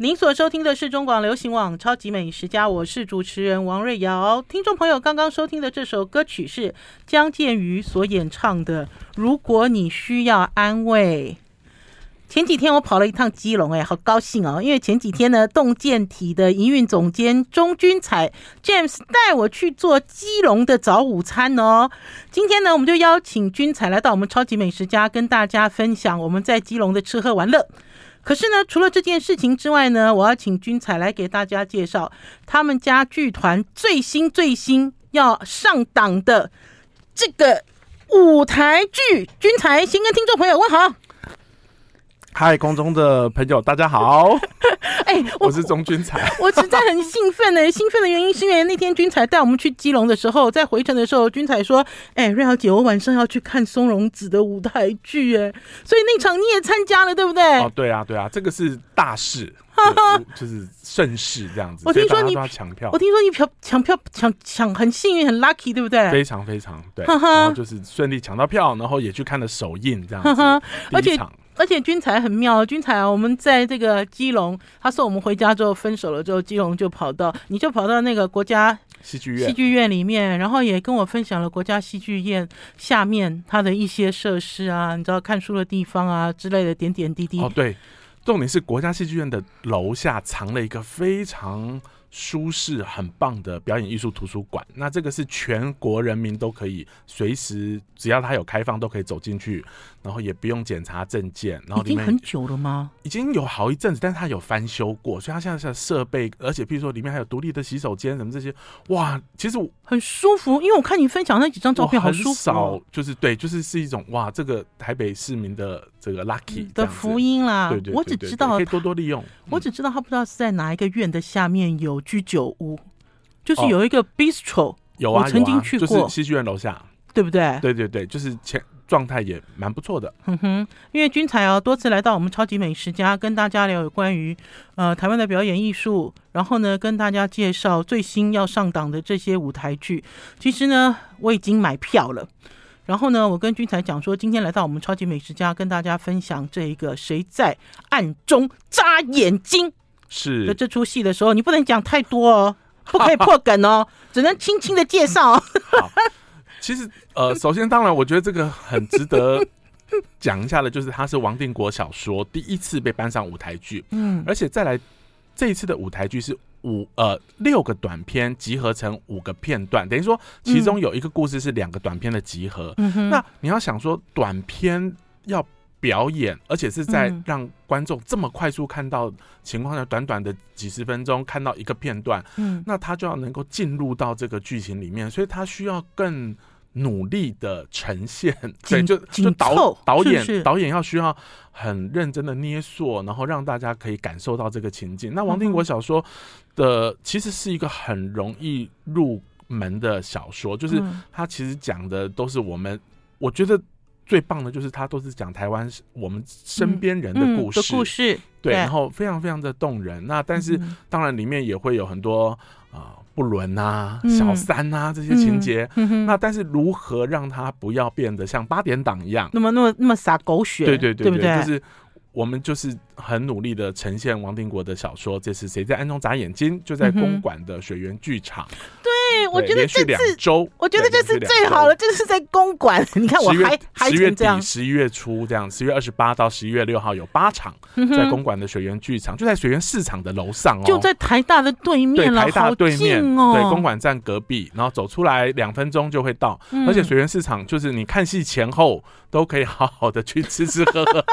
您所收听的是中广流行网《超级美食家》，我是主持人王瑞瑶。听众朋友刚刚收听的这首歌曲是姜建瑜所演唱的《如果你需要安慰》。前几天我跑了一趟基隆，哎，好高兴哦！因为前几天呢，动健体的营运总监钟君彩 James 带我去做基隆的早午餐哦。今天呢，我们就邀请君彩来到我们《超级美食家》，跟大家分享我们在基隆的吃喝玩乐。可是呢，除了这件事情之外呢，我要请君才来给大家介绍他们家剧团最新最新要上档的这个舞台剧。君采先跟听众朋友问好。嗨，空中的朋友，大家好。哎、欸，我，我是钟君才，我实在很兴奋呢。兴奋的原因是因为那天君才带我们去基隆的时候，在回程的时候，君才说：“哎、欸，瑞瑶姐，我晚上要去看松隆子的舞台剧，哎，所以那场你也参加了，对不对？”哦，对啊，对啊，这个是大事，就是盛事这样子。我听说你抢票，我听说你票抢票抢抢很幸运，很 lucky，对不对？非常非常对，然后就是顺利抢到票，然后也去看了首映这样子，而且。而且军才很妙，军才啊，我们在这个基隆，他送我们回家之后分手了之后，基隆就跑到，你就跑到那个国家戏剧院戏剧院里面，然后也跟我分享了国家戏剧院下面它的一些设施啊，你知道看书的地方啊之类的点点滴滴。哦，对，重点是国家戏剧院的楼下藏了一个非常。舒适很棒的表演艺术图书馆，那这个是全国人民都可以随时，只要它有开放都可以走进去，然后也不用检查证件。然后已经很久了吗？已经有好一阵子，但是它有翻修过，所以它现在是设备，而且譬如说里面还有独立的洗手间什么这些，哇，其实很舒服。因为我看你分享那几张照片，好舒服。少就是对，就是是一种哇，这个台北市民的这个 lucky 的福音啦。对对，对，对，对，我只知道可以多多利用。我只知道他不知道是在哪一个院的下面有。居酒屋就是有一个 bistro，、哦、有啊，我曾经去过，就是戏剧院楼下，对不对？对对对，就是前状态也蛮不错的。哼哼，因为君才啊，多次来到我们超级美食家，跟大家聊有关于呃台湾的表演艺术，然后呢跟大家介绍最新要上档的这些舞台剧。其实呢，我已经买票了。然后呢，我跟君才讲说，今天来到我们超级美食家，跟大家分享这一个谁在暗中眨眼睛。是的，这出戏的时候，你不能讲太多哦，不可以破梗哦，只能轻轻的介绍。好，其实呃，首先当然，我觉得这个很值得讲一下的，就是它是王定国小说第一次被搬上舞台剧，嗯，而且再来这一次的舞台剧是五呃六个短片集合成五个片段，等于说其中有一个故事是两个短片的集合。那你要想说短片要。表演，而且是在让观众这么快速看到情况下，短短的几十分钟看到一个片段，嗯，那他就要能够进入到这个剧情里面，所以他需要更努力的呈现，对，就就导导演导演要需要很认真的捏塑，然后让大家可以感受到这个情境。那王定国小说的其实是一个很容易入门的小说，就是他其实讲的都是我们，我觉得。最棒的就是他都是讲台湾我们身边人的故事，嗯嗯、故事对，然后非常非常的动人。那但是当然里面也会有很多啊、呃、不伦啊、嗯、小三啊这些情节。嗯、那但是如何让他不要变得像八点档一样，那么那么那么洒狗血？对对对对，对不对？就是我们就是很努力的呈现王定国的小说。这是谁在暗中眨眼睛？就在公馆的水源剧场。嗯对我觉得这次周，我觉得这次最好了，这是在公馆。你看我还还十月底、十一月初这样，十月二十八到十一月六号有八场，在公馆的水源剧场，就在水源市场的楼上哦，就在台大的对面了，台大对面哦，对公馆站隔壁，然后走出来两分钟就会到。而且水源市场就是你看戏前后都可以好好的去吃吃喝喝，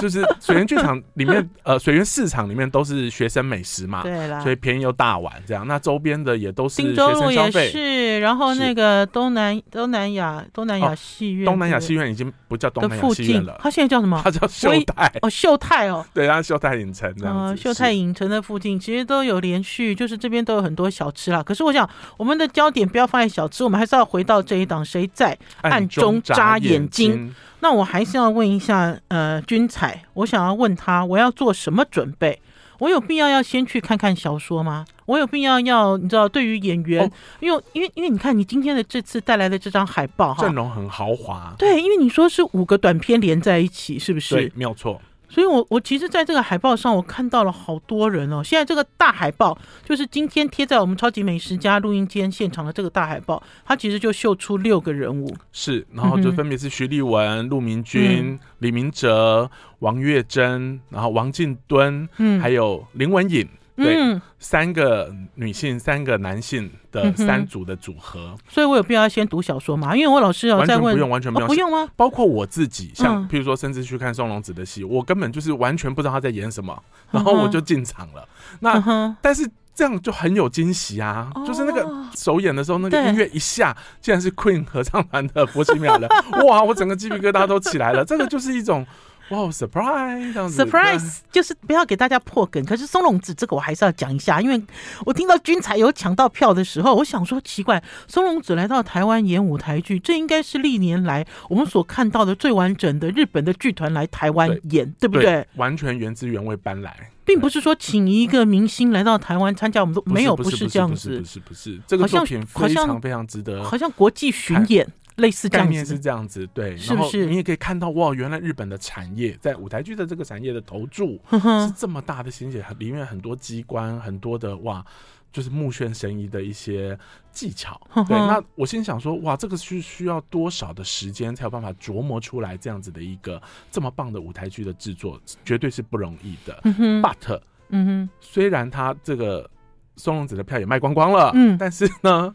就是水源剧场里面呃，水源市场里面都是学生美食嘛，对啦，所以便宜又大碗这样。那周边的也都是学生。也是，然后那个东南东南亚东南亚戏院，东南亚戏院已经不叫东南亚戏院了，它现在叫什么？它叫秀泰哦，秀泰哦，对，它秀泰影城这样子。秀泰影城的附近其实都有连续，就是这边都有很多小吃啦。可是我想，我们的焦点不要放在小吃，我们还是要回到这一档谁在暗中眨眼睛。那我还是要问一下，呃，君彩，我想要问他，我要做什么准备？我有必要要先去看看小说吗？我有必要要你知道，对于演员，哦、因为因为因为你看你今天的这次带来的这张海报哈，阵容很豪华。对，因为你说是五个短片连在一起，是不是？对，没有错。所以我，我我其实在这个海报上，我看到了好多人哦。现在这个大海报，就是今天贴在我们超级美食家录音间现场的这个大海报，它其实就秀出六个人物，是，然后就分别是徐丽文、陆明君、嗯、李明哲、王月珍，然后王静敦，嗯，还有林文颖。对、嗯，三个女性，三个男性的三组的组合，嗯、所以我有必要先读小说嘛？因为我老师要再问，完全不用，完全不用，哦、不用吗？包括我自己，像譬如说，甚至去看松隆子的戏，我根本就是完全不知道他在演什么，然后我就进场了。嗯、那但是这样就很有惊喜啊、哦！就是那个首演的时候，那个音乐一下，竟然是 Queen 合唱团的《波西米亚人》，哇，我整个鸡皮疙瘩都起来了。这个就是一种。哇、wow，surprise！surprise 就是不要给大家破梗。可是松隆子这个我还是要讲一下，因为我听到君才有抢到票的时候，我想说奇怪，松隆子来到台湾演舞台剧，这应该是历年来我们所看到的最完整的日本的剧团来台湾演对，对不对，对？完全原汁原味搬来，并不是说请一个明星来到台湾参加，我们都没有，不是这样子，不是不是，这个作品非常非常值得，好像国际巡演。类似概念是这样子，对，是不是？你也可以看到，哇，原来日本的产业在舞台剧的这个产业的投注是这么大的心血，里面很多机关，很多的哇，就是目眩神移的一些技巧。对，那我心想说，哇，这个是需要多少的时间才有办法琢磨出来这样子的一个这么棒的舞台剧的制作，绝对是不容易的。But，嗯哼，虽然他这个松隆子的票也卖光光了，嗯，但是呢，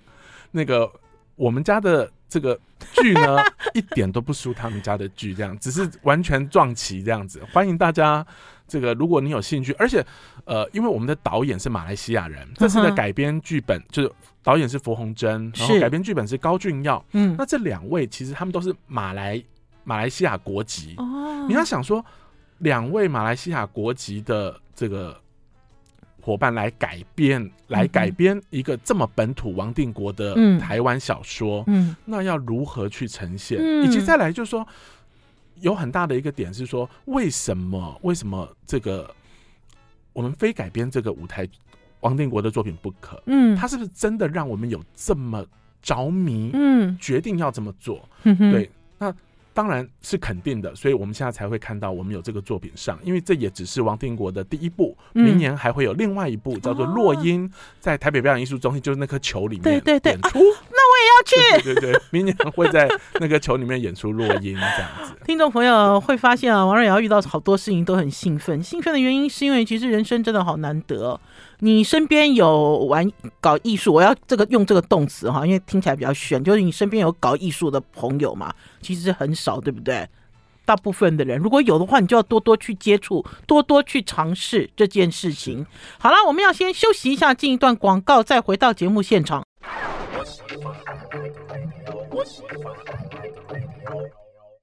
那个我们家的这个。剧呢，一点都不输他们家的剧，这样只是完全撞齐这样子。欢迎大家，这个如果你有兴趣，而且呃，因为我们的导演是马来西亚人，这次的改编剧本就是导演是符宏真，然后改编剧本是高俊耀。嗯，那这两位其实他们都是马来马来西亚国籍。哦，你要想说，两位马来西亚国籍的这个。伙伴来改编，来改编一个这么本土王定国的台湾小说，嗯，那要如何去呈现？嗯，以及再来就是说，有很大的一个点是说，为什么为什么这个我们非改编这个舞台王定国的作品不可？嗯，他是不是真的让我们有这么着迷？嗯，决定要这么做？嗯，对，那。当然是肯定的，所以我们现在才会看到我们有这个作品上，因为这也只是王定国的第一部，嗯、明年还会有另外一部叫做《落英》，在台北表演艺术中心，就是那颗球里面演出。那我也要去。对对对，明年会在那个球里面演出《落英》这样子。听众朋友会发现啊，王瑞瑶遇到好多事情都很兴奋，兴奋的原因是因为其实人生真的好难得。你身边有玩搞艺术，我要这个用这个动词哈，因为听起来比较玄，就是你身边有搞艺术的朋友嘛，其实很少，对不对？大部分的人如果有的话，你就要多多去接触，多多去尝试这件事情。好了，我们要先休息一下，进一段广告，再回到节目现场。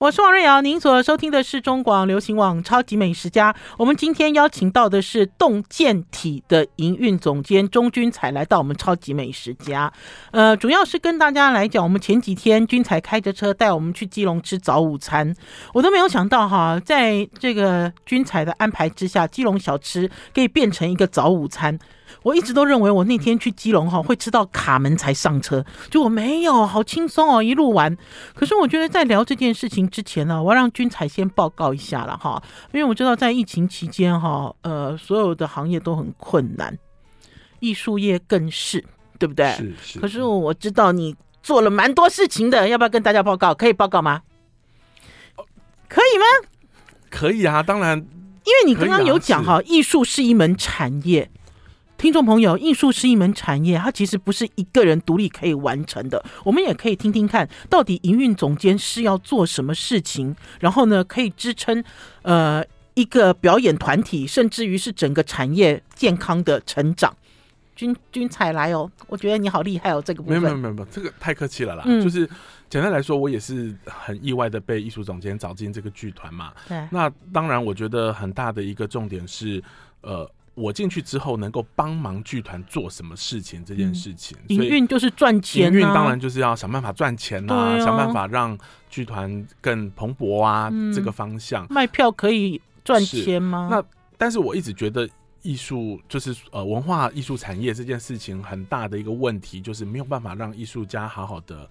我是王瑞瑶，您所收听的是中广流行网《超级美食家》。我们今天邀请到的是动健体的营运总监钟君才来到我们《超级美食家》。呃，主要是跟大家来讲，我们前几天君才开着车带我们去基隆吃早午餐，我都没有想到哈，在这个君才的安排之下，基隆小吃可以变成一个早午餐。我一直都认为我那天去基隆哈会吃到卡门才上车，就我没有，好轻松哦，一路玩。可是我觉得在聊这件事情之前呢，我要让君彩先报告一下了哈，因为我知道在疫情期间哈，呃，所有的行业都很困难，艺术业更是，对不对？是是。可是我知道你做了蛮多事情的，要不要跟大家报告？可以报告吗？可以吗？可以啊，当然。因为你刚刚有讲哈，艺术是一门产业。听众朋友，艺术是一门产业，它其实不是一个人独立可以完成的。我们也可以听听看，到底营运总监是要做什么事情，然后呢，可以支撑呃一个表演团体，甚至于是整个产业健康的成长。君君彩来哦，我觉得你好厉害哦，这个部分。没有没有没有，这个太客气了啦。嗯，就是简单来说，我也是很意外的被艺术总监找进这个剧团嘛。对。那当然，我觉得很大的一个重点是，呃。我进去之后，能够帮忙剧团做什么事情？这件事情，营运就是赚钱。营运当然就是要想办法赚钱啊，想办法让剧团更蓬勃啊，这个方向。卖票可以赚钱吗？那但是我一直觉得艺术就是呃文化艺术产业这件事情很大的一个问题，就是没有办法让艺术家好好的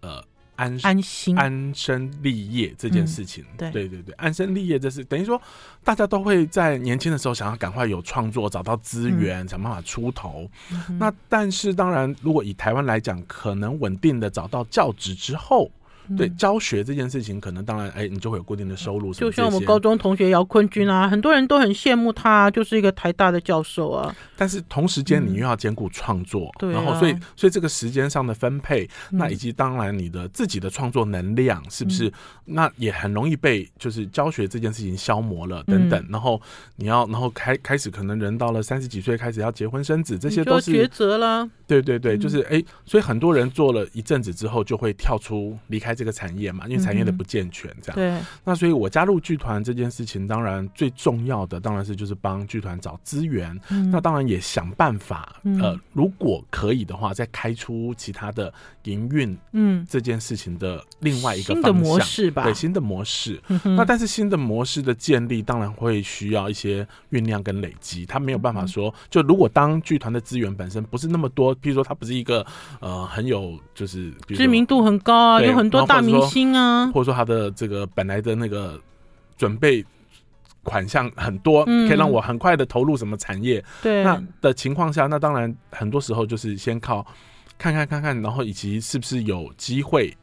呃。安安心安身立业这件事情。嗯、对对对对，安身立业这是等于说，大家都会在年轻的时候想要赶快有创作，找到资源，嗯、想办法出头。嗯、那但是当然，如果以台湾来讲，可能稳定的找到教职之后。对教学这件事情，可能当然，哎，你就会有固定的收入。就像我们高中同学姚坤军啊，很多人都很羡慕他，就是一个台大的教授啊。但是同时间你又要兼顾创作，对，然后所以所以这个时间上的分配，那以及当然你的自己的创作能量是不是，那也很容易被就是教学这件事情消磨了等等。然后你要然后开开始可能人到了三十几岁开始要结婚生子，这些都是抉择了。对对对，就是哎，所以很多人做了一阵子之后就会跳出离开。这个产业嘛，因为产业的不健全，这样。对。那所以我加入剧团这件事情，当然最重要的当然是就是帮剧团找资源。那当然也想办法，呃，如果可以的话，再开出其他的营运，嗯，这件事情的另外一个方向，模式吧。对，新的模式。那但是新的模式的建立，当然会需要一些酝酿跟累积。他没有办法说，就如果当剧团的资源本身不是那么多，譬如说他不是一个呃很有就是知名度很高啊，有很多。大明星啊，或者说他的这个本来的那个准备款项很多，可以让我很快的投入什么产业？对，那的情况下，那当然很多时候就是先靠看看看看，然后以及是不是有机会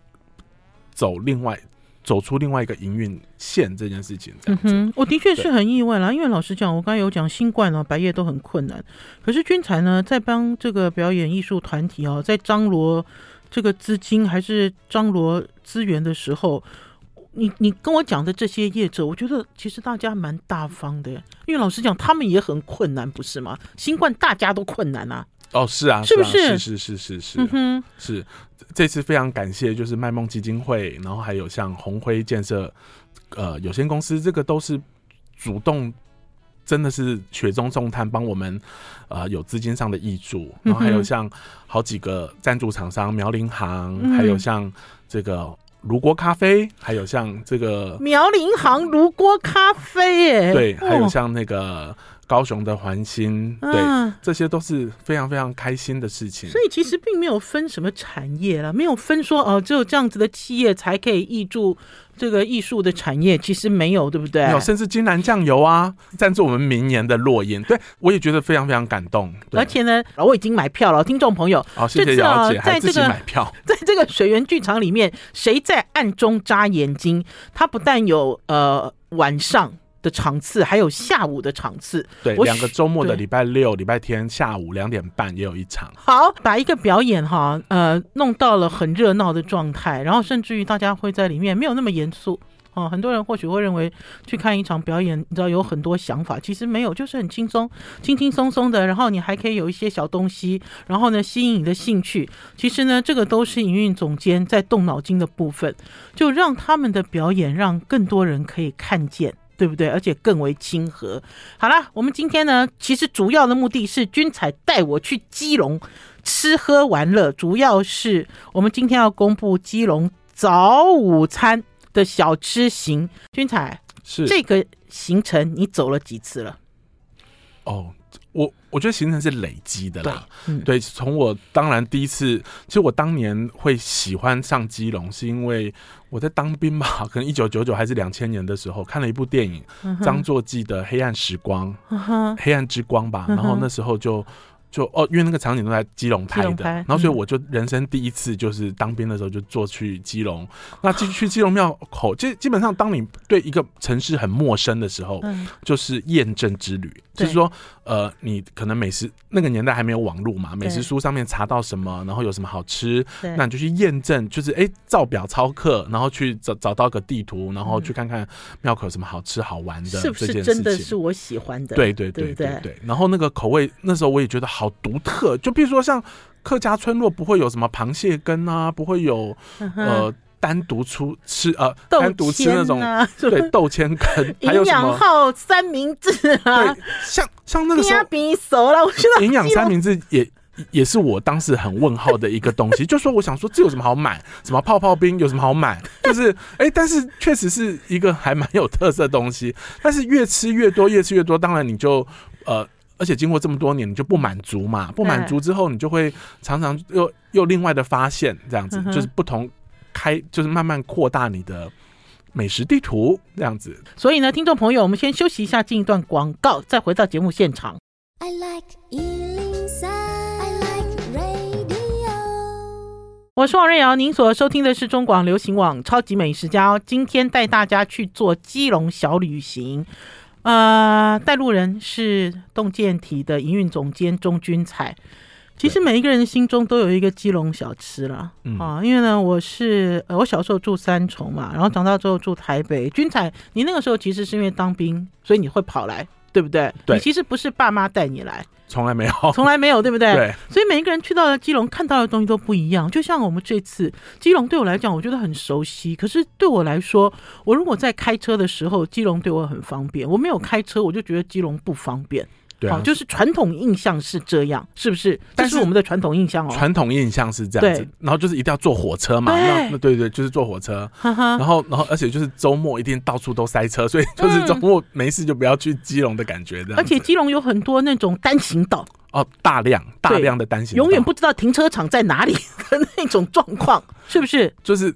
走另外走出另外一个营运线这件事情。嗯哼，我的确是很意外啦，因为老实讲，我刚才有讲新冠啊，白夜都很困难，可是军才呢，在帮这个表演艺术团体啊，在张罗。这个资金还是张罗资源的时候，你你跟我讲的这些业者，我觉得其实大家蛮大方的，因为老实讲，他们也很困难，不是吗？新冠大家都困难啊。哦，是啊，是不是？是是是是是。嗯哼，是这次非常感谢，就是麦梦基金会，然后还有像红辉建设呃有限公司，这个都是主动。真的是雪中送炭，帮我们呃有资金上的挹助，然后还有像好几个赞助厂商，苗林行，嗯、还有像这个炉锅咖啡，还有像这个苗林行炉锅咖啡，耶，对，还有像那个。高雄的环心，对，啊、这些都是非常非常开心的事情。所以其实并没有分什么产业了，没有分说哦，只有这样子的企业才可以挹注这个艺术的产业，其实没有，对不对？没有，甚至金兰酱油啊，赞助我们明年的落音，对我也觉得非常非常感动。而且呢，我已经买票了，听众朋友，好、哦，谢谢姚姐，在这个买票，在这个水源剧场里面，谁在暗中眨眼睛？他不但有呃晚上。的场次还有下午的场次，对，两个周末的礼拜六、礼拜天下午两点半也有一场。好，把一个表演哈，呃，弄到了很热闹的状态，然后甚至于大家会在里面没有那么严肃哦。很多人或许会认为去看一场表演，你知道有很多想法，其实没有，就是很轻松、轻轻松松的。然后你还可以有一些小东西，然后呢吸引你的兴趣。其实呢，这个都是营运总监在动脑筋的部分，就让他们的表演让更多人可以看见。对不对？而且更为亲和。好了，我们今天呢，其实主要的目的是君彩带我去基隆吃喝玩乐，主要是我们今天要公布基隆早午餐的小吃行。君彩，是这个行程你走了几次了？哦。我我觉得行程是累积的啦，对，从、嗯、我当然第一次，其实我当年会喜欢上基隆，是因为我在当兵吧，可能一九九九还是两千年的时候看了一部电影，张、嗯、作骥的《黑暗时光》，嗯，黑暗之光吧，然后那时候就。就哦，因为那个场景都在基隆拍的，拍然后所以我就人生第一次就是当兵的时候就坐去基隆，嗯、那去去基隆庙口，基基本上当你对一个城市很陌生的时候，嗯、就是验证之旅，就是说呃，你可能美食那个年代还没有网络嘛，美食书上面查到什么，然后有什么好吃，那你就去验证，就是哎照表操课，然后去找找到个地图，然后去看看庙口有什么好吃好玩的，这件事情，是不是真的是我喜欢的？对对对对对，对，对，然后那个口味那时候我也觉得好。好独特，就比如说像客家村落不会有什么螃蟹羹啊，不会有呃单独出吃呃单独吃那种 对豆签羹，还有什么？营养号三明治啊，对，像像那个时候比熟了，我觉得营养三明治也也是我当时很问号的一个东西，就说我想说这有什么好买，什么泡泡冰有什么好买，就是哎、欸，但是确实是一个还蛮有特色的东西，但是越吃越多，越吃越多，当然你就呃。而且经过这么多年，你就不满足嘛？不满足之后，你就会常常又又另外的发现，这样子就是不同开，就是慢慢扩大你的美食地图这样子。所以呢，听众朋友，我们先休息一下，进一段广告，再回到节目现场。I like 我是王瑞瑶，您所收听的是中广流行网《超级美食家》哦。今天带大家去做基隆小旅行，呃，带路人是洞见体的营运总监钟君彩。其实每一个人心中都有一个基隆小吃了啊，因为呢，我是呃，我小时候住三重嘛，然后长大之后住台北。君彩，你那个时候其实是因为当兵，所以你会跑来，对不对？对，你其实不是爸妈带你来。从来没有，从来没有，对不对？对，所以每一个人去到了基隆，看到的东西都不一样。就像我们这次基隆对我来讲，我觉得很熟悉。可是对我来说，我如果在开车的时候，基隆对我很方便；我没有开车，我就觉得基隆不方便。对、啊，就是传统印象是这样，是不是？但是我们的传统印象哦，传统印象是这样子。然后就是一定要坐火车嘛，那那对对，就是坐火车。然后然后而且就是周末一定到处都塞车，所以就是周末没事就不要去基隆的感觉。这样。而且基隆有很多那种单行道哦，大量大量的单行道，永远不知道停车场在哪里的那种状况，是不是？就是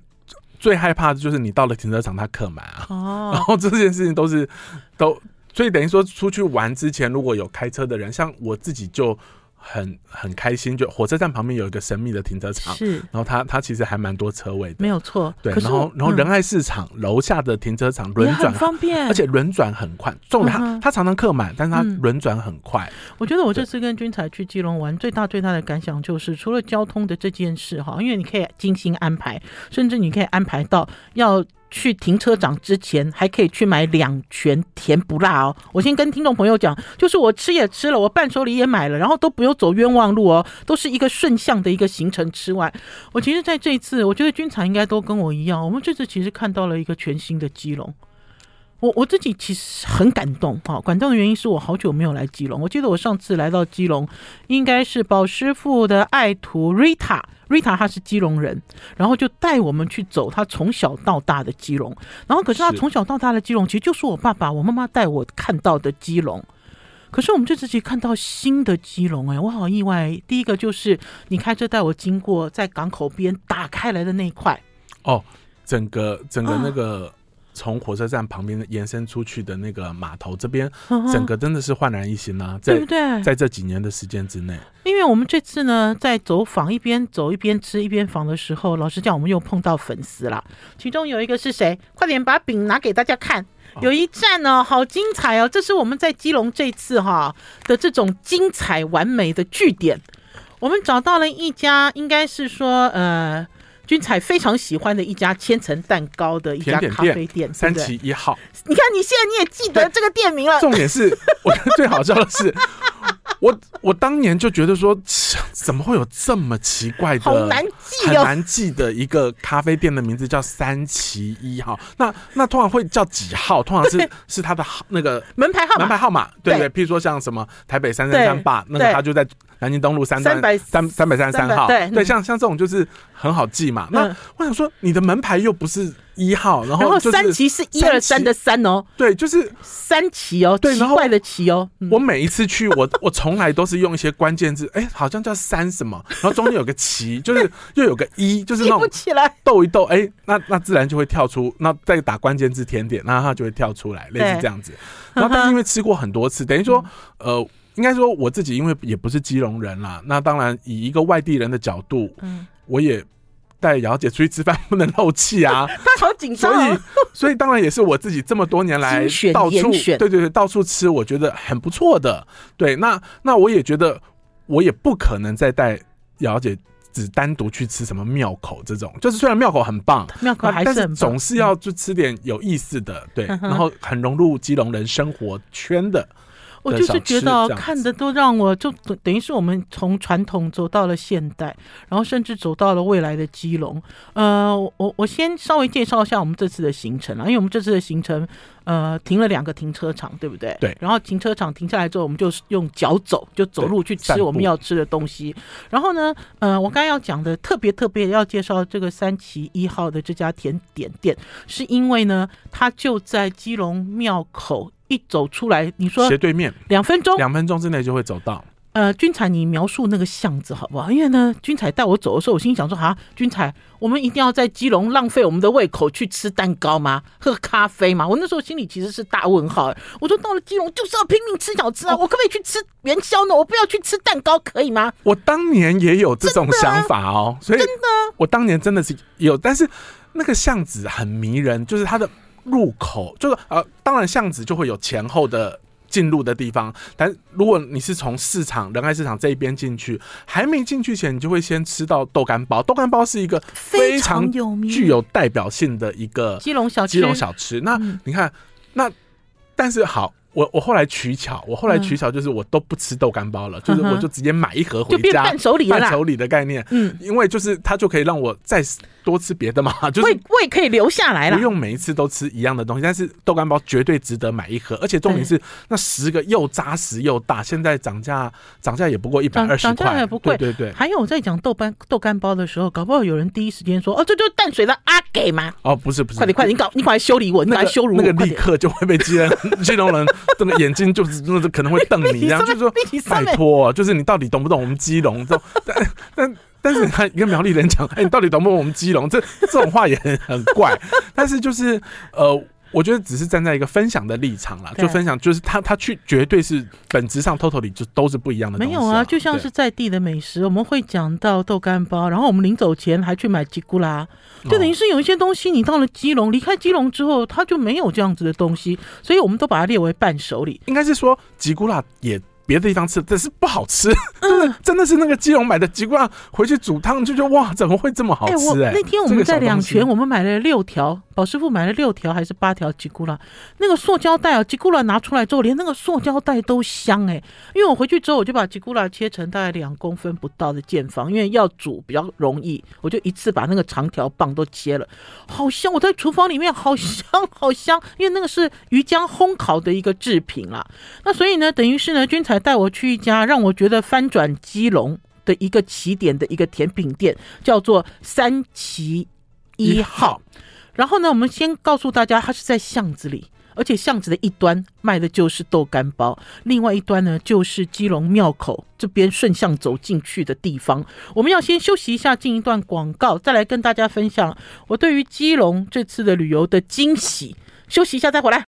最害怕的就是你到了停车场它客满啊。哦。然后这件事情都是都。所以等于说，出去玩之前如果有开车的人，像我自己就很很开心。就火车站旁边有一个神秘的停车场，是，然后它它其实还蛮多车位的，没有错。对，然后然后仁爱市场楼下的停车场轮转很方便，而且轮转很快。重点它它常常客满，但是它轮转很快。我觉得我这次跟君才去基隆玩，最大最大的感想就是，除了交通的这件事哈，因为你可以精心安排，甚至你可以安排到要。去停车场之前，还可以去买两全甜不辣哦。我先跟听众朋友讲，就是我吃也吃了，我伴手礼也买了，然后都不用走冤枉路哦，都是一个顺向的一个行程。吃完，我其实在这一次，我觉得君采应该都跟我一样，我们这次其实看到了一个全新的基隆。我我自己其实很感动哈，感动的原因是我好久没有来基隆。我记得我上次来到基隆，应该是宝师傅的爱徒 Rita，Rita 她是基隆人，然后就带我们去走他从小到大的基隆。然后可是他从小到大的基隆，其实就是我爸爸、我妈妈带我看到的基隆。可是我们这次其实看到新的基隆，哎，我好意外。第一个就是你开车带我经过在港口边打开来的那一块，哦，整个整个那个。啊从火车站旁边延伸出去的那个码头这边，整个真的是焕然一新啊！在，对不对？在这几年的时间之内，因为我们这次呢，在走访一边走一边吃一边访的时候，老实讲，我们又碰到粉丝了。其中有一个是谁？快点把饼拿给大家看。有一站呢，好精彩哦！这是我们在基隆这次哈的这种精彩完美的据点。我们找到了一家，应该是说呃。君彩非常喜欢的一家千层蛋糕的一家咖啡店，三旗一号。你看，你现在你也记得这个店名了。重点是，我觉得最好笑的是，我我当年就觉得说，怎么会有这么奇怪的、好难记、很难记的一个咖啡店的名字叫三旗一号？那那通常会叫几号？通常是 是他的那个门牌号门牌号码，对不对。譬如说像什么台北三三三八，那个他就在。南京东路三三百三三百三十三号，对对，像像这种就是很好记嘛。那我想说，你的门牌又不是一号，然后三旗是一二三的三哦，对，就是三旗哦，对，奇怪的旗哦。我每一次去，我 我从来都是用一些关键字，哎，好像叫三什么，然后中间有个旗，就是 又有个一，就是那种逗一逗，哎，那那自然就会跳出，那再打关键字甜点，那它就会跳出来，类似这样子。然后但是因为吃过很多次，等于说呃。应该说我自己，因为也不是基隆人啦，那当然以一个外地人的角度，嗯，我也带姚姐出去吃饭不能漏气啊，他好紧张，所以所以当然也是我自己这么多年来到处对对对到处吃，我觉得很不错的。对，那那我也觉得我也不可能再带姚姐只单独去吃什么庙口这种，就是虽然庙口很棒，庙口还是总是要就吃点有意思的，对，然后很融入基隆人生活圈的。我就是觉得看的都让我就等等于是我们从传统走到了现代，然后甚至走到了未来的基隆。呃，我我先稍微介绍一下我们这次的行程啊，因为我们这次的行程呃停了两个停车场，对不对？对。然后停车场停下来之后，我们就用脚走，就走路去吃我们要吃的东西。然后呢，呃，我刚刚要讲的特别特别要介绍这个三旗一号的这家甜点店，是因为呢，它就在基隆庙口。一走出来，你说斜对面，两分钟，两分钟之内就会走到。呃，君彩，你描述那个巷子好不好？因为呢，君彩带我走的时候，我心里想说，哈，君彩，我们一定要在基隆浪费我们的胃口去吃蛋糕吗？喝咖啡吗？我那时候心里其实是大问号。我说到了基隆就是要拼命吃小吃啊！哦、我可不可以去吃元宵呢？我不要去吃蛋糕，可以吗？我当年也有这种想法哦，所以真的，我当年真的是有，但是那个巷子很迷人，就是它的入口，就是呃，当然巷子就会有前后的。进入的地方，但如果你是从市场仁爱市场这一边进去，还没进去前，你就会先吃到豆干包。豆干包是一个非常具有代表性的一个基隆小吃。基隆小吃，那你看，那但是好。我我后来取巧，我后来取巧就是我都不吃豆干包了，嗯、就是我就直接买一盒回家，伴手礼，伴手礼的概念。嗯，因为就是它就可以让我再多吃别的嘛，就是胃胃可以留下来了，不用每一次都吃一样的东西。但是豆干包绝对值得买一盒，而且重点是那十个又扎实又大，现在涨价涨价也不过一百二十块，涨价也不贵。对对对。还有我在讲豆干豆干包的时候，搞不好有人第一时间说哦，这就是淡水的阿给吗？哦，不是不是，快点快点，你搞你快来修理我，你快来羞辱我，那个立刻就会被基隆基隆人瞪个眼睛就。就是那可能会瞪你一样，就是说拜托，就是你到底懂不懂我们基隆？但但但是你看一个苗栗人讲，哎，你到底懂不懂我们基隆？这 这种话也很很怪。但是就是呃。我觉得只是站在一个分享的立场啦，就分享，就是他他去绝对是本质上 totally 就都是不一样的。没有啊，就像是在地的美食，我们会讲到豆干包，然后我们临走前还去买吉古拉，就等于是有一些东西你到了基隆，离开基隆之后，它就没有这样子的东西，所以我们都把它列为伴手礼。应该是说吉古拉也。别的地方吃，但是不好吃，真的真的是那个基隆买的鸡冠回去煮汤就觉得哇，怎么会这么好吃？欸欸、那天我们在两全，我们买了六条，宝师傅买了六条还是八条吉古拉？那个塑胶袋啊，吉古拉拿出来之后，连那个塑胶袋都香哎、因为我回去之后，我就把吉古拉切成大概两公分不到的见方，因为要煮比较容易，我就一次把那个长条棒都切了，好香！我在厨房里面好香 好香，因为那个是鱼浆烘烤的一个制品啦。那所以呢，等于是呢，君才带我去一家让我觉得翻转基隆的一个起点的一个甜品店，叫做三旗一号。然后呢，我们先告诉大家，它是在巷子里，而且巷子的一端卖的就是豆干包，另外一端呢就是基隆庙口这边顺向走进去的地方。我们要先休息一下，进一段广告，再来跟大家分享我对于基隆这次的旅游的惊喜。休息一下再回来。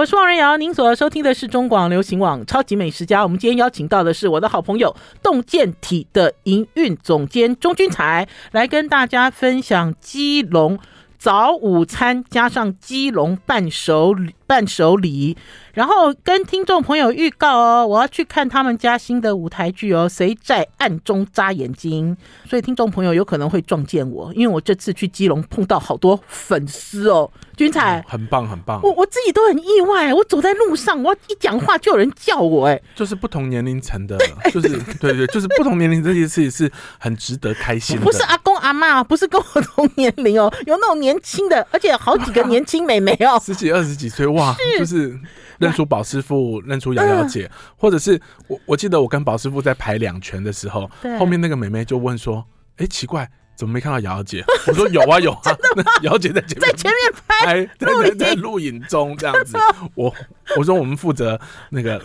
我是王仁瑶，您所收听的是中广流行网《超级美食家》。我们今天邀请到的是我的好朋友洞见体的营运总监钟君才，来跟大家分享基隆早午餐加上基隆伴手礼伴手礼。然后跟听众朋友预告哦，我要去看他们家新的舞台剧哦，谁在暗中眨眼睛？所以听众朋友有可能会撞见我，因为我这次去基隆碰到好多粉丝哦。君彩，很棒很棒，我我自己都很意外，我走在路上，我一讲话就有人叫我，哎，就是不同年龄层的，就是 对对，就是不同年龄这件事情是很值得开心的。不是阿公阿妈，不是跟我同年龄哦，有那种年轻的，而且好几个年轻美眉哦，十几二十几岁，哇，就是。认出宝师傅，认出瑶瑶姐，呃、或者是我，我记得我跟宝师傅在排两拳的时候，后面那个妹妹就问说：“哎、欸，奇怪，怎么没看到瑶瑶姐？” 我说：“有啊，有啊，瑶姐在前面，在前面拍，在在录影中这样子。”我我说我们负责那个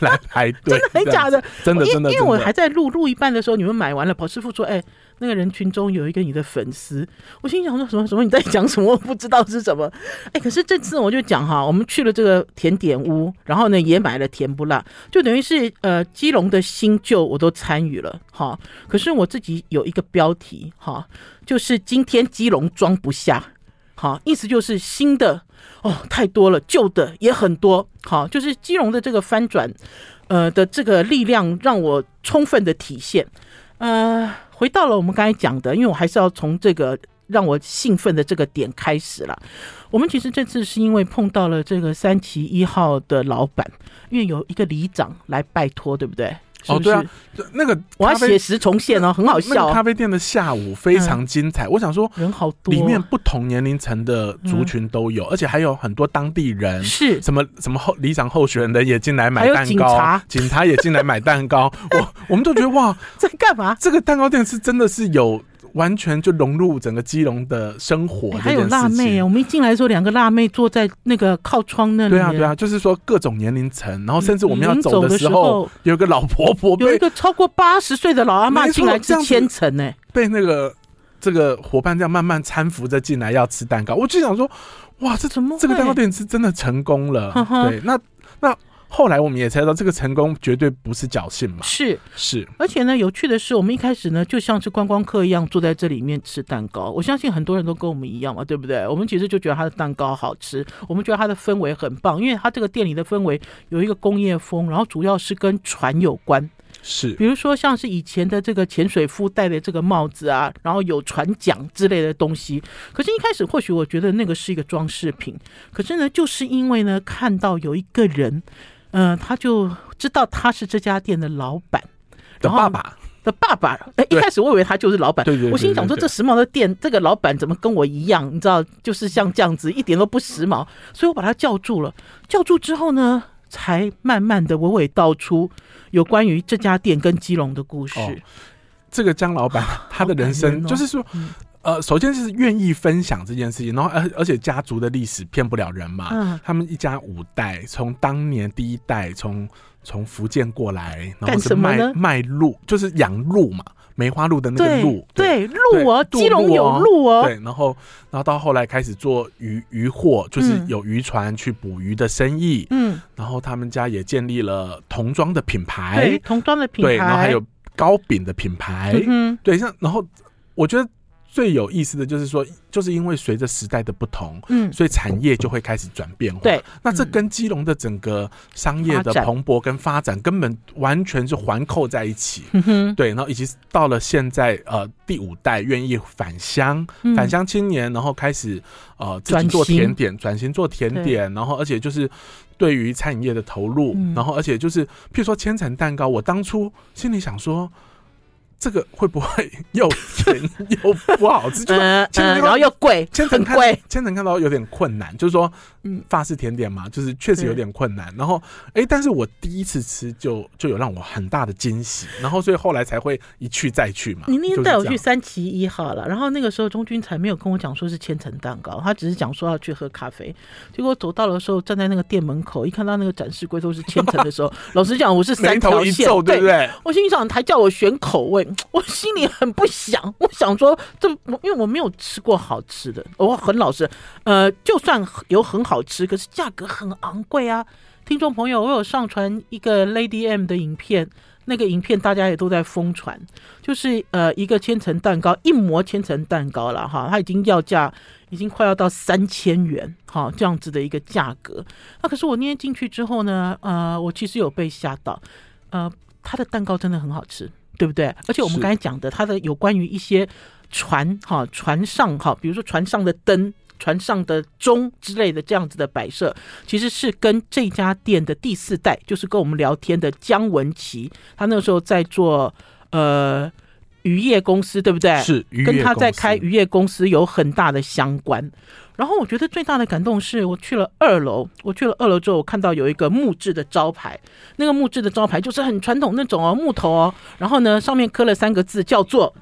来排队，真的假的？真的真的，因为我还在录录一半的时候，你们买完了，宝师傅说：“哎、欸。”那个人群中有一个你的粉丝，我心想说什么什么？你在讲什么？我不知道是什么。哎，可是这次我就讲哈，我们去了这个甜点屋，然后呢也买了甜不辣，就等于是呃基隆的新旧我都参与了哈。可是我自己有一个标题哈，就是今天基隆装不下，好，意思就是新的哦太多了，旧的也很多，好，就是基隆的这个翻转呃的这个力量让我充分的体现，呃。回到了我们刚才讲的，因为我还是要从这个让我兴奋的这个点开始了。我们其实这次是因为碰到了这个三旗一号的老板，因为有一个里长来拜托，对不对？是是？哦，对啊，那个我要写实重现哦，很好笑。那个咖啡店的下午非常精彩，嗯、我想说人好多，里面不同年龄层的族群都有，嗯、而且还有很多当地人，是什么什么候里长候选人也进来买蛋糕，警察，警察也进来买蛋糕。我我们都觉得哇，在干嘛？这个蛋糕店是真的是有。完全就融入整个基隆的生活、欸。还有辣妹，我们一进来的时候，两个辣妹坐在那个靠窗那里。对啊，对啊，就是说各种年龄层，然后甚至我们要走的时候，有一个老婆婆，有一个超过八十岁的老阿妈进来吃千层呢，被那个这个伙伴这样慢慢搀扶着进来要吃蛋糕，我就想说，哇，这怎么这个蛋糕店是真的成功了？对，那那。后来我们也猜到，这个成功绝对不是侥幸嘛。是是，而且呢，有趣的是，我们一开始呢，就像是观光客一样坐在这里面吃蛋糕。我相信很多人都跟我们一样嘛，对不对？我们其实就觉得它的蛋糕好吃，我们觉得它的氛围很棒，因为它这个店里的氛围有一个工业风，然后主要是跟船有关。是，比如说像是以前的这个潜水夫戴的这个帽子啊，然后有船桨之类的东西。可是，一开始或许我觉得那个是一个装饰品，可是呢，就是因为呢，看到有一个人。嗯、呃，他就知道他是这家店的老板的爸爸的爸爸。哎，一开始我以为他就是老板。我心想说，这时髦的店，这个老板怎么跟我一样？你知道，就是像这样子，一点都不时髦。所以我把他叫住了。叫住之后呢，才慢慢的娓娓道出有关于这家店跟基隆的故事。哦、这个江老板，他的人生就是说。呃，首先就是愿意分享这件事情，然后而而且家族的历史骗不了人嘛。嗯，他们一家五代，从当年第一代从从福建过来，然后是卖卖鹿，就是养鹿嘛，梅花鹿的那个鹿，对鹿哦，基隆有鹿哦。对，然后然后到后来开始做渔渔货，就是有渔船去捕鱼的生意。嗯，然后他们家也建立了童装的品牌，童装的品牌，对，然后还有糕饼的品牌。嗯，对，像然后我觉得。最有意思的就是说，就是因为随着时代的不同，嗯，所以产业就会开始转变化。对，那这跟基隆的整个商业的蓬勃跟发展根本完全是环扣在一起。嗯，对，然后以及到了现在，呃，第五代愿意返乡，返乡青年，然后开始呃自己做甜点，转型。做甜点，然后而且就是对于餐饮业的投入，然后而且就是譬如说千层蛋糕，我当初心里想说。这个会不会又甜又不好吃？嗯嗯，然后又贵，千层贵，千层看到有点困难，就是说，嗯，法式甜点嘛，就是确实有点困难。然后，哎，但是我第一次吃就就有让我很大的惊喜，然后所以后来才会一去再去嘛。你那天带我去三期一号了，然后那个时候钟君才没有跟我讲说是千层蛋糕，他只是讲说要去喝咖啡。结果走到的时候，站在那个店门口，一看到那个展示柜都是千层的时候，老实讲，我是三条线，对不对？我心想还叫我选口味。我心里很不想，我想说，这因为我没有吃过好吃的，我很老实。呃，就算有很好吃，可是价格很昂贵啊。听众朋友，我有上传一个 Lady M 的影片，那个影片大家也都在疯传，就是呃一个千层蛋糕，一模千层蛋糕了哈，它已经要价已经快要到三千元哈，这样子的一个价格。那可是我捏进去之后呢，呃，我其实有被吓到，呃，它的蛋糕真的很好吃。对不对？而且我们刚才讲的，它的有关于一些船哈，船上哈，比如说船上的灯、船上的钟之类的这样子的摆设，其实是跟这家店的第四代，就是跟我们聊天的姜文琪，他那个时候在做呃渔业公司，对不对？是，跟他在开渔业公司有很大的相关。然后我觉得最大的感动是我去了二楼，我去了二楼之后，我看到有一个木质的招牌，那个木质的招牌就是很传统那种哦，木头哦，然后呢上面刻了三个字叫做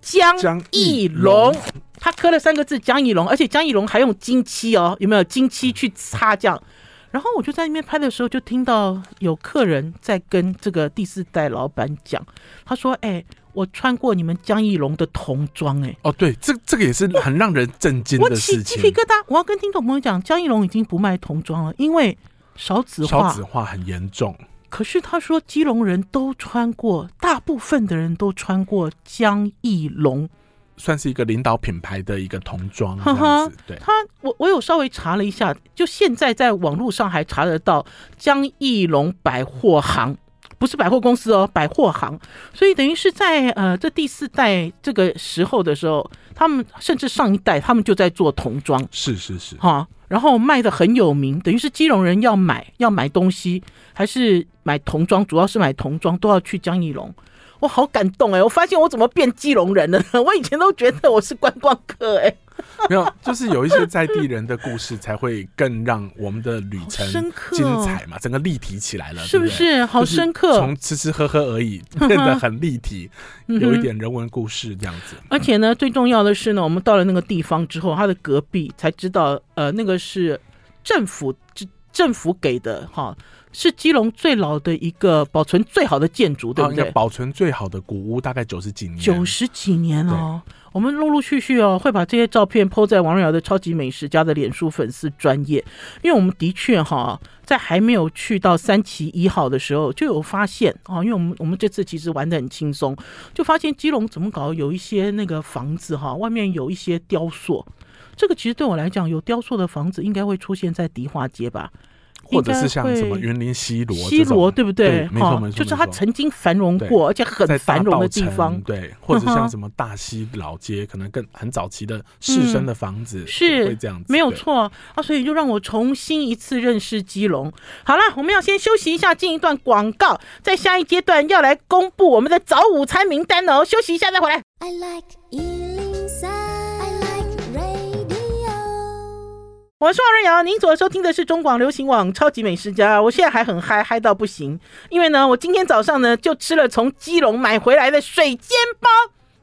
江义龙，他刻了三个字江义龙，而且江义龙还用金漆哦，有没有金漆去擦这样？然后我就在那边拍的时候，就听到有客人在跟这个第四代老板讲，他说：“哎。”我穿过你们江一龙的童装，哎，哦，对，这这个也是很让人震惊的事情。我起鸡皮疙瘩，我要跟听众朋友讲，江一龙已经不卖童装了，因为少子化，少子化很严重。可是他说，基隆人都穿过，大部分的人都穿过江一龙，算是一个领导品牌的一个童装。哈哈，对，他，我我有稍微查了一下，就现在在网络上还查得到江一龙百货行。不是百货公司哦，百货行，所以等于是在呃这第四代这个时候的时候，他们甚至上一代他们就在做童装，是是是，哈，然后卖的很有名，等于是基隆人要买要买东西，还是买童装，主要是买童装都要去江义龙，我好感动哎，我发现我怎么变基隆人了呢？我以前都觉得我是观光客哎。没有，就是有一些在地人的故事，才会更让我们的旅程精彩嘛，整个立体起来了，是不是？好深刻，从吃吃喝喝而已变得很立体，有一点人文故事这样子。而且呢，最重要的是呢，我们到了那个地方之后，它的隔壁才知道，呃，那个是政府政府给的哈。是基隆最老的一个保存最好的建筑，对不对？保存最好的古屋大概九十几年，九十几年哦。我们陆陆续续哦会把这些照片 po 在王瑞瑶的超级美食家的脸书粉丝专业，因为我们的确哈在还没有去到三期一号的时候就有发现啊，因为我们我们这次其实玩的很轻松，就发现基隆怎么搞有一些那个房子哈外面有一些雕塑，这个其实对我来讲有雕塑的房子应该会出现在迪化街吧。或者是像什么园林西罗，西罗对不对？对，没错没错，就是它曾经繁荣过，而且很繁荣的地方。对，或者像什么大溪老街，可能更很早期的士绅的房子，是会这样子，没有错啊。所以就让我重新一次认识基隆。好了，我们要先休息一下，进一段广告，在下一阶段要来公布我们的早午餐名单哦。休息一下再回来。I like 我是王瑞瑶，您所收听的是中广流行网超级美食家。我现在还很嗨，嗨到不行，因为呢，我今天早上呢就吃了从基隆买回来的水煎包，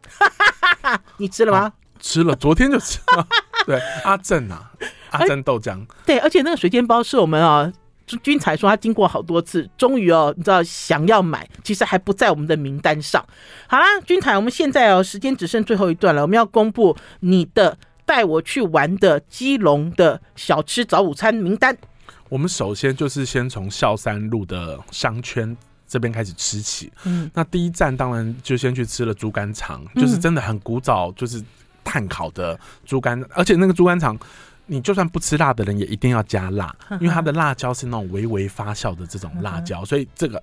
哈哈哈哈，你吃了吗？啊、吃了，昨天就吃了。对，阿正啊，阿正豆浆。对，而且那个水煎包是我们啊，君采说他经过好多次，终于哦，你知道想要买，其实还不在我们的名单上。好啦，君才，我们现在哦，时间只剩最后一段了，我们要公布你的。带我去玩的基隆的小吃早午餐名单。我们首先就是先从孝山路的商圈这边开始吃起。嗯，那第一站当然就先去吃了猪肝肠，就是真的很古早，就是炭烤的猪肝，而且那个猪肝肠，你就算不吃辣的人也一定要加辣，因为它的辣椒是那种微微发酵的这种辣椒，所以这个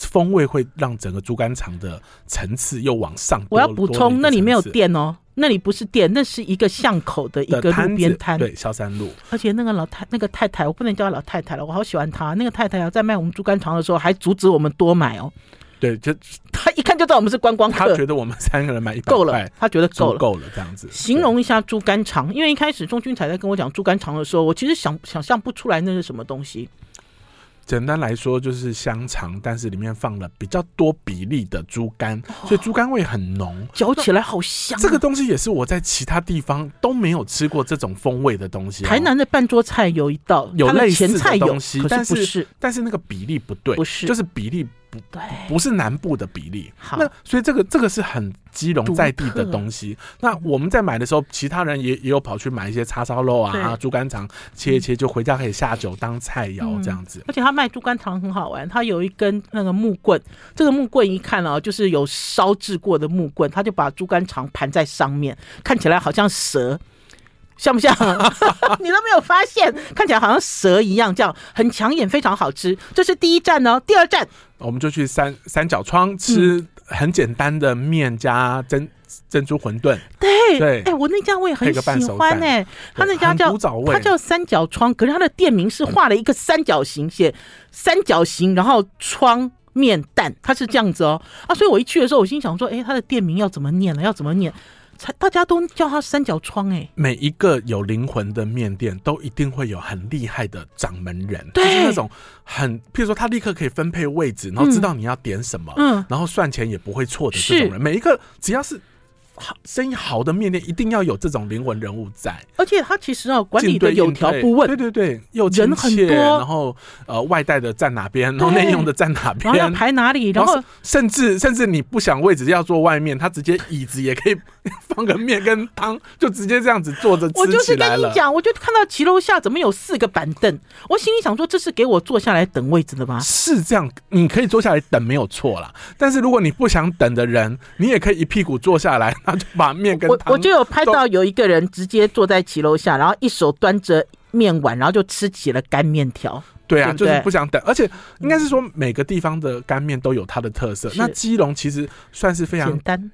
风味会让整个猪肝肠的层次又往上。我要补充，那里没有店哦。那里不是店，那是一个巷口的一个路边摊。对，萧山路。而且那个老太那个太太，我不能叫她老太太了，我好喜欢她。那个太太啊，在卖我们猪肝肠的时候，还阻止我们多买哦。对，就 她一看就知道我们是观光客。她觉得我们三个人买一百块够了，她觉得够了，够了这样子。形容一下猪肝肠，因为一开始钟君才在跟我讲猪肝肠的时候，我其实想想象不出来那是什么东西。简单来说就是香肠，但是里面放了比较多比例的猪肝，所以猪肝味很浓，嚼起来好香。这个东西也是我在其他地方都没有吃过这种风味的东西。台南的半桌菜有一道有类似的东西，但是，但是那个比例不对，不是，就是比例。不对，不是南部的比例。好，那所以这个这个是很基隆在地的东西。那我们在买的时候，其他人也也有跑去买一些叉烧肉啊、猪肝肠，切一切就回家可以下酒当菜肴这样子。而且他卖猪肝肠很好玩，他有一根那个木棍，这个木棍一看啊，就是有烧制过的木棍，他就把猪肝肠盘在上面，看起来好像蛇。像不像？你都没有发现，看起来好像蛇一样，这样很抢眼，非常好吃。这是第一站哦，第二站我们就去三三角窗吃很简单的面加珍珍珠馄饨。对对，哎，我那家我也很喜欢哎，他那家叫他叫三角窗，可是他的店名是画了一个三角形，写三角形，然后窗面蛋，他是这样子哦啊，所以我一去的时候，我心想说，哎，他的店名要怎么念呢？要怎么念？大家都叫它三角窗哎、欸，每一个有灵魂的面店都一定会有很厉害的掌门人，就是那种很，譬如说他立刻可以分配位置，然后知道你要点什么，嗯，然后算钱也不会错的这种人，每一个只要是。好，生意好的面店一定要有这种灵魂人物在，而且他其实啊管理的有条不紊，对对对，又人很多，然后呃外带的站哪边，然后内用的站哪边，然后要排哪里，然后，甚至甚至你不想位置要坐外面，他直接椅子也可以放个面跟汤，就直接这样子坐着。我就是跟你讲，我就看到骑楼下怎么有四个板凳，我心里想说这是给我坐下来等位置的吗？是这样，你可以坐下来等没有错啦，但是如果你不想等的人，你也可以一屁股坐下来。就把面跟汤，我我就有拍到有一个人直接坐在骑楼下，然后一手端着面碗，然后就吃起了干面条。对啊，就是不想等，而且应该是说每个地方的干面都有它的特色。那基隆其实算是非常简单、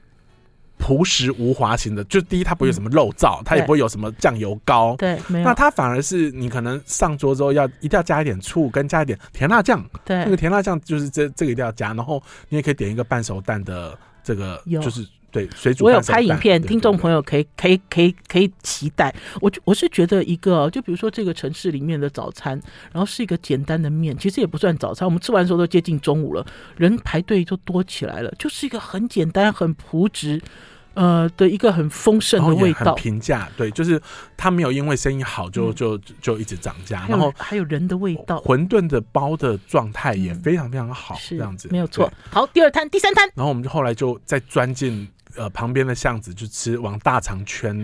朴实无华型的。就第一，它不会有什么肉燥，它也不会有什么酱油膏。对，没有。那它反而是你可能上桌之后要一定要加一点醋，跟加一点甜辣酱。对，那个甜辣酱就是这这个一定要加，然后你也可以点一个半熟蛋的。这个就是对水煮。我有拍影片，听众朋友可以可以可以可以期待。我我是觉得一个，就比如说这个城市里面的早餐，然后是一个简单的面，其实也不算早餐。我们吃完的时候都接近中午了，人排队就多起来了，就是一个很简单、很朴质。呃的一个很丰盛的味道，平价，对，就是它没有因为生意好就、嗯、就就一直涨价，然后还有人的味道，馄饨的包的状态也非常非常好，是这样子没有错。好，第二摊、第三摊，然后我们就后来就再钻进呃旁边的巷子，就吃往大肠圈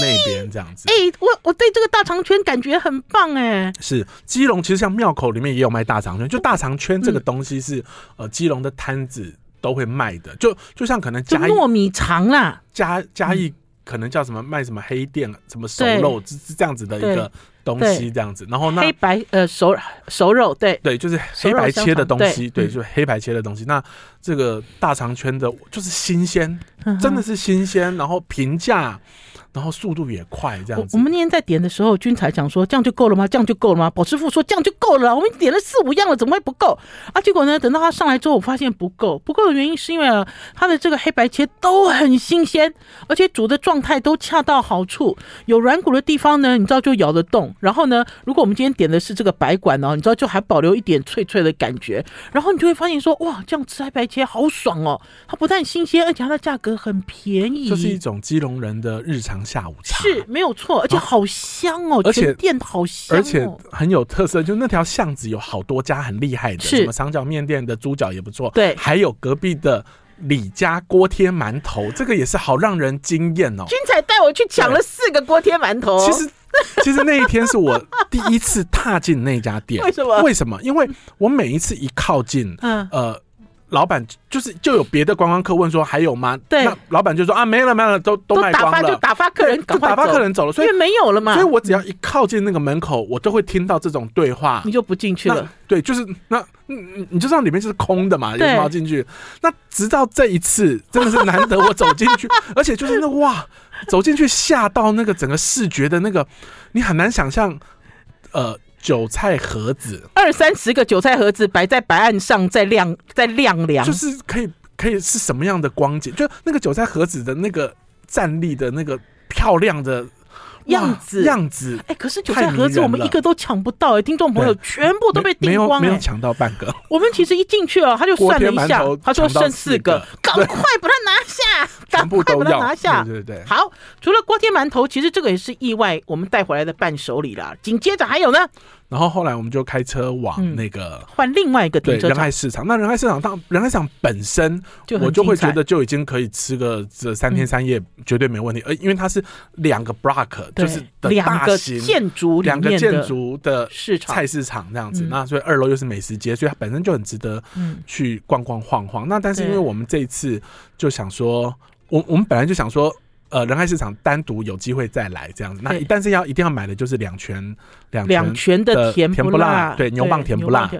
那边这样子。哎、欸，我我对这个大肠圈感觉很棒哎。是基隆其实像庙口里面也有卖大肠圈，就大肠圈这个东西是、嗯、呃基隆的摊子。都会卖的，就就像可能加糯米肠啦，加加一可能叫什么卖什么黑店，什么熟肉，是是这样子的一个东西，这样子。然后那黑白呃熟熟肉，对对，就是黑白切的东西，对，就是黑白切的东西。那这个大肠圈的，就是新鲜，真的是新鲜，然后平价。然后速度也快，这样子。我，我们那天在点的时候，君才讲说这样就够了吗？这样就够了吗？保师傅说这样就够了。我们点了四五样了，怎么会不够啊？结果呢，等到他上来之后，我发现不够。不够的原因是因为啊，他的这个黑白切都很新鲜，而且煮的状态都恰到好处。有软骨的地方呢，你知道就咬得动。然后呢，如果我们今天点的是这个白管哦，你知道就还保留一点脆脆的感觉。然后你就会发现说，哇，这样吃黑白切好爽哦！它不但新鲜，而且它的价格很便宜。这是一种基隆人的日常。下午茶是没有错，而且好香哦，而且店好香，而且很有特色。就那条巷子有好多家很厉害的，什么长角面店的猪脚也不错，对，还有隔壁的李家锅贴馒头，这个也是好让人惊艳哦。君彩带我去抢了四个锅贴馒头，其实其实那一天是我第一次踏进那家店，为什么？为什么？因为我每一次一靠近，嗯呃。老板就是就有别的观光客问说还有吗？对，那老板就说啊没了没了，都都卖光了，就打发客人，就打发客人走了，所以没有了嘛。所以我只要一靠近那个门口，我都会听到这种对话，你就不进去了。对，就是那你你就知道里面就是空的嘛，有什么要进去？那直到这一次，真的是难得我走进去，而且就是那哇，走进去吓到那个整个视觉的那个，你很难想象，呃。韭菜盒子，二三十个韭菜盒子摆在白案上，在晾，在晾凉，就是可以，可以是什么样的光景？就那个韭菜盒子的那个站立的那个漂亮的。样子样子，哎，可是韭菜盒子我们一个都抢不到哎，听众朋友全部都被订光，没有抢到半个。我们其实一进去哦，他就算了一下，他说剩四个，赶快把它拿下，赶快把它拿下。对对对，好，除了锅贴馒头，其实这个也是意外，我们带回来的伴手礼啦。紧接着还有呢。然后后来我们就开车往那个换另外一个对仁爱市场。那仁爱市场当仁爱市场本身，我就会觉得就已经可以吃个这三天三夜绝对没问题。而因为它是两个 block，就是两个建筑两个建筑的市场菜市场这样子。那所以二楼又是美食街，所以它本身就很值得去逛逛晃晃。那但是因为我们这一次就想说，我我们本来就想说。呃，人海市场单独有机会再来这样子，那但是要一定要买的就是两全两两全的甜不辣，对，牛蒡甜不辣。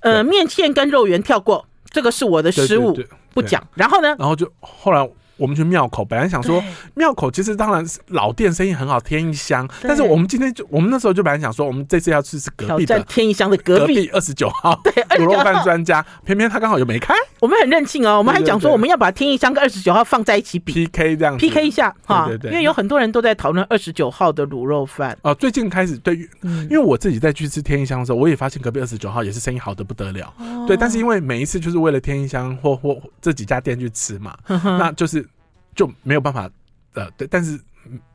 呃，面线跟肉圆跳过，这个是我的失误，不讲。然后呢？然后就后来。我们去庙口，本来想说庙口其实当然是老店，生意很好，天一香。但是我们今天就我们那时候就本来想说，我们这次要去是隔壁的天一香的隔壁二十九号，对，卤肉饭专家，偏偏他刚好又没开。我们很任性哦，我们还讲说我们要把天一香跟二十九号放在一起比 PK 这样 PK 一下哈，对对，因为有很多人都在讨论二十九号的卤肉饭啊。最近开始对，因为我自己在去吃天一香的时候，我也发现隔壁二十九号也是生意好的不得了。对，但是因为每一次就是为了天一香或或这几家店去吃嘛，那就是。就没有办法，呃，对，但是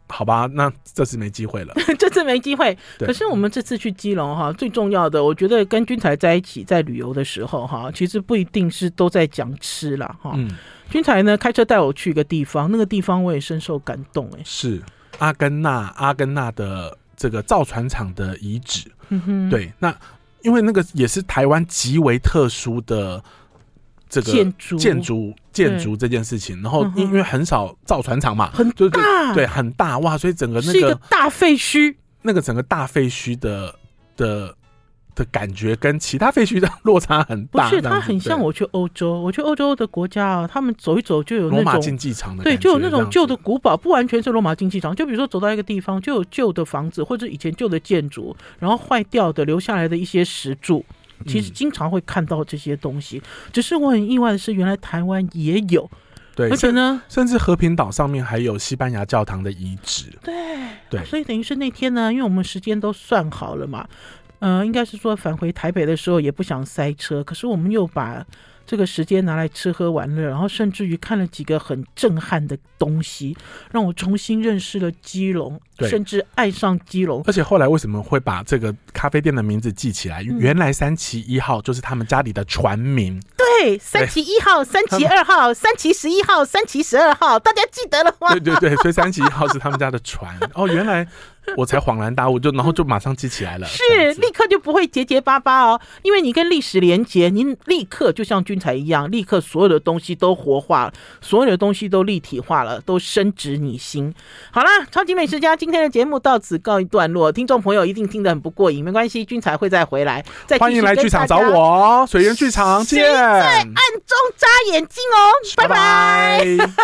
好吧，那这次没机会了，这次没机会。可是我们这次去基隆哈，最重要的，我觉得跟君才在一起在旅游的时候哈，其实不一定是都在讲吃了哈。嗯，君才呢开车带我去一个地方，那个地方我也深受感动哎，是阿根纳阿根纳的这个造船厂的遗址。嗯哼，对，那因为那个也是台湾极为特殊的。这个建筑。建筑建筑这件事情，然后因为很少造船厂嘛，很大，对，很大哇，所以整个那个是一个大废墟，那个整个大废墟的的的感觉跟其他废墟的落差很大。不是，它很像我去欧洲，我去欧洲的国家啊，他们走一走就有那种罗马竞技场的，对，就有那种旧的古堡，不完全是罗马竞技场，就比如说走到一个地方，就有旧的房子或者以前旧的建筑，然后坏掉的留下来的一些石柱。其实经常会看到这些东西，只是我很意外的是，原来台湾也有，对，而且呢，甚至和平岛上面还有西班牙教堂的遗址。对对，所以等于是那天呢，因为我们时间都算好了嘛，呃，应该是说返回台北的时候也不想塞车，可是我们又把。这个时间拿来吃喝玩乐，然后甚至于看了几个很震撼的东西，让我重新认识了基隆，甚至爱上基隆。而且后来为什么会把这个咖啡店的名字记起来？嗯、原来三旗一号就是他们家里的船名。对，三旗一号、三旗二号、三旗十一号、三旗十二号，大家记得了吗？对对对，所以三旗一号是他们家的船。哦，原来。我才恍然大悟，就然后就马上记起来了，是立刻就不会结结巴巴哦，因为你跟历史连结，您立刻就像军才一样，立刻所有的东西都活化了，所有的东西都立体化了，都深植你心。好啦，超级美食家今天的节目到此告一段落，听众朋友一定听得很不过瘾，没关系，君才会再回来，再欢迎来剧场找我，水源剧场见，在暗中眨眼睛哦，拜拜。拜拜